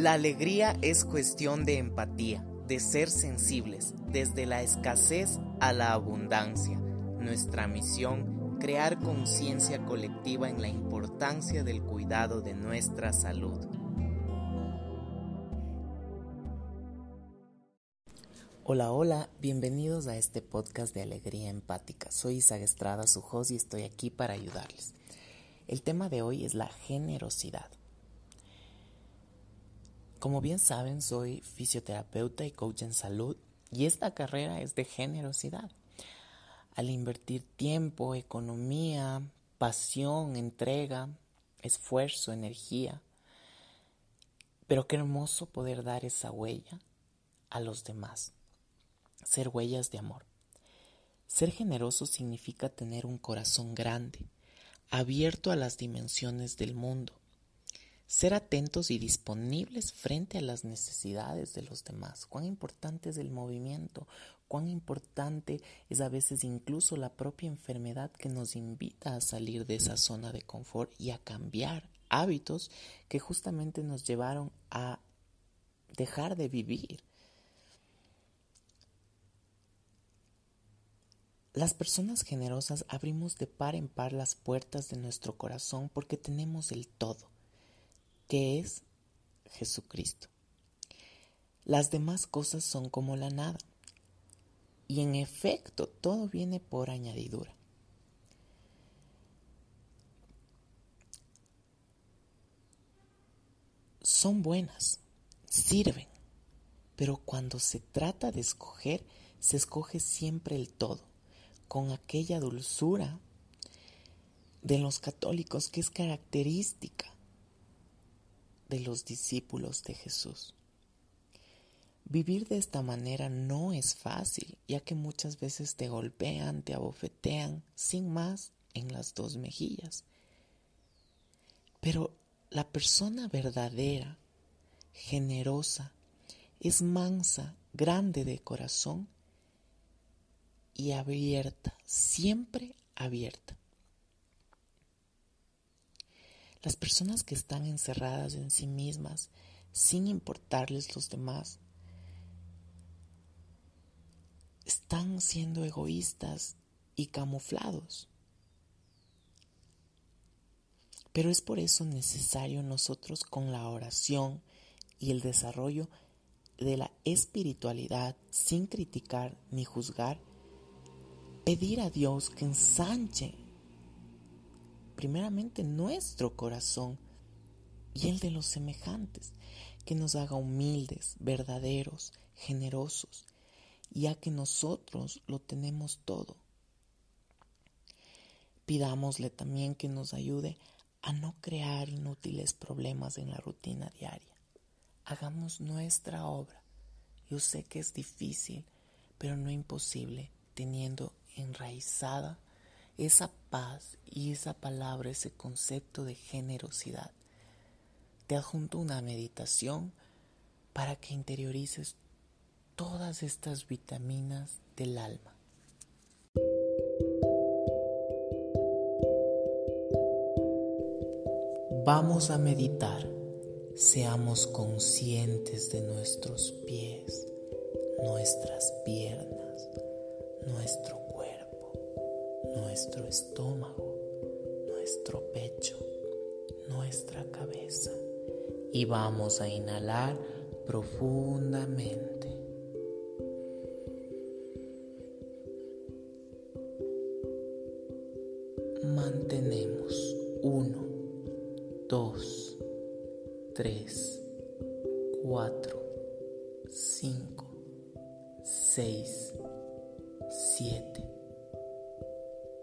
La alegría es cuestión de empatía, de ser sensibles, desde la escasez a la abundancia. Nuestra misión, crear conciencia colectiva en la importancia del cuidado de nuestra salud. Hola, hola, bienvenidos a este podcast de Alegría Empática. Soy Isa Estrada, su y estoy aquí para ayudarles. El tema de hoy es la generosidad. Como bien saben, soy fisioterapeuta y coach en salud y esta carrera es de generosidad. Al invertir tiempo, economía, pasión, entrega, esfuerzo, energía. Pero qué hermoso poder dar esa huella a los demás. Ser huellas de amor. Ser generoso significa tener un corazón grande, abierto a las dimensiones del mundo, ser atentos y disponibles frente a las necesidades de los demás. Cuán importante es el movimiento, cuán importante es a veces incluso la propia enfermedad que nos invita a salir de esa zona de confort y a cambiar hábitos que justamente nos llevaron a dejar de vivir. Las personas generosas abrimos de par en par las puertas de nuestro corazón porque tenemos el todo que es Jesucristo. Las demás cosas son como la nada. Y en efecto, todo viene por añadidura. Son buenas, sirven, pero cuando se trata de escoger, se escoge siempre el todo, con aquella dulzura de los católicos que es característica de los discípulos de Jesús. Vivir de esta manera no es fácil, ya que muchas veces te golpean, te abofetean, sin más, en las dos mejillas. Pero la persona verdadera, generosa, es mansa, grande de corazón y abierta, siempre abierta. Las personas que están encerradas en sí mismas, sin importarles los demás, están siendo egoístas y camuflados. Pero es por eso necesario nosotros con la oración y el desarrollo de la espiritualidad sin criticar ni juzgar, pedir a Dios que ensanche primeramente nuestro corazón y el de los semejantes, que nos haga humildes, verdaderos, generosos, ya que nosotros lo tenemos todo. Pidámosle también que nos ayude a no crear inútiles problemas en la rutina diaria. Hagamos nuestra obra. Yo sé que es difícil, pero no imposible, teniendo enraizada esa paz y esa palabra, ese concepto de generosidad. Te adjunto una meditación para que interiorices todas estas vitaminas del alma. Vamos a meditar. Seamos conscientes de nuestros pies, nuestras piernas, nuestro nuestro estómago, nuestro pecho, nuestra cabeza. Y vamos a inhalar profundamente. Mantenemos uno, dos, tres, cuatro, cinco, seis, siete.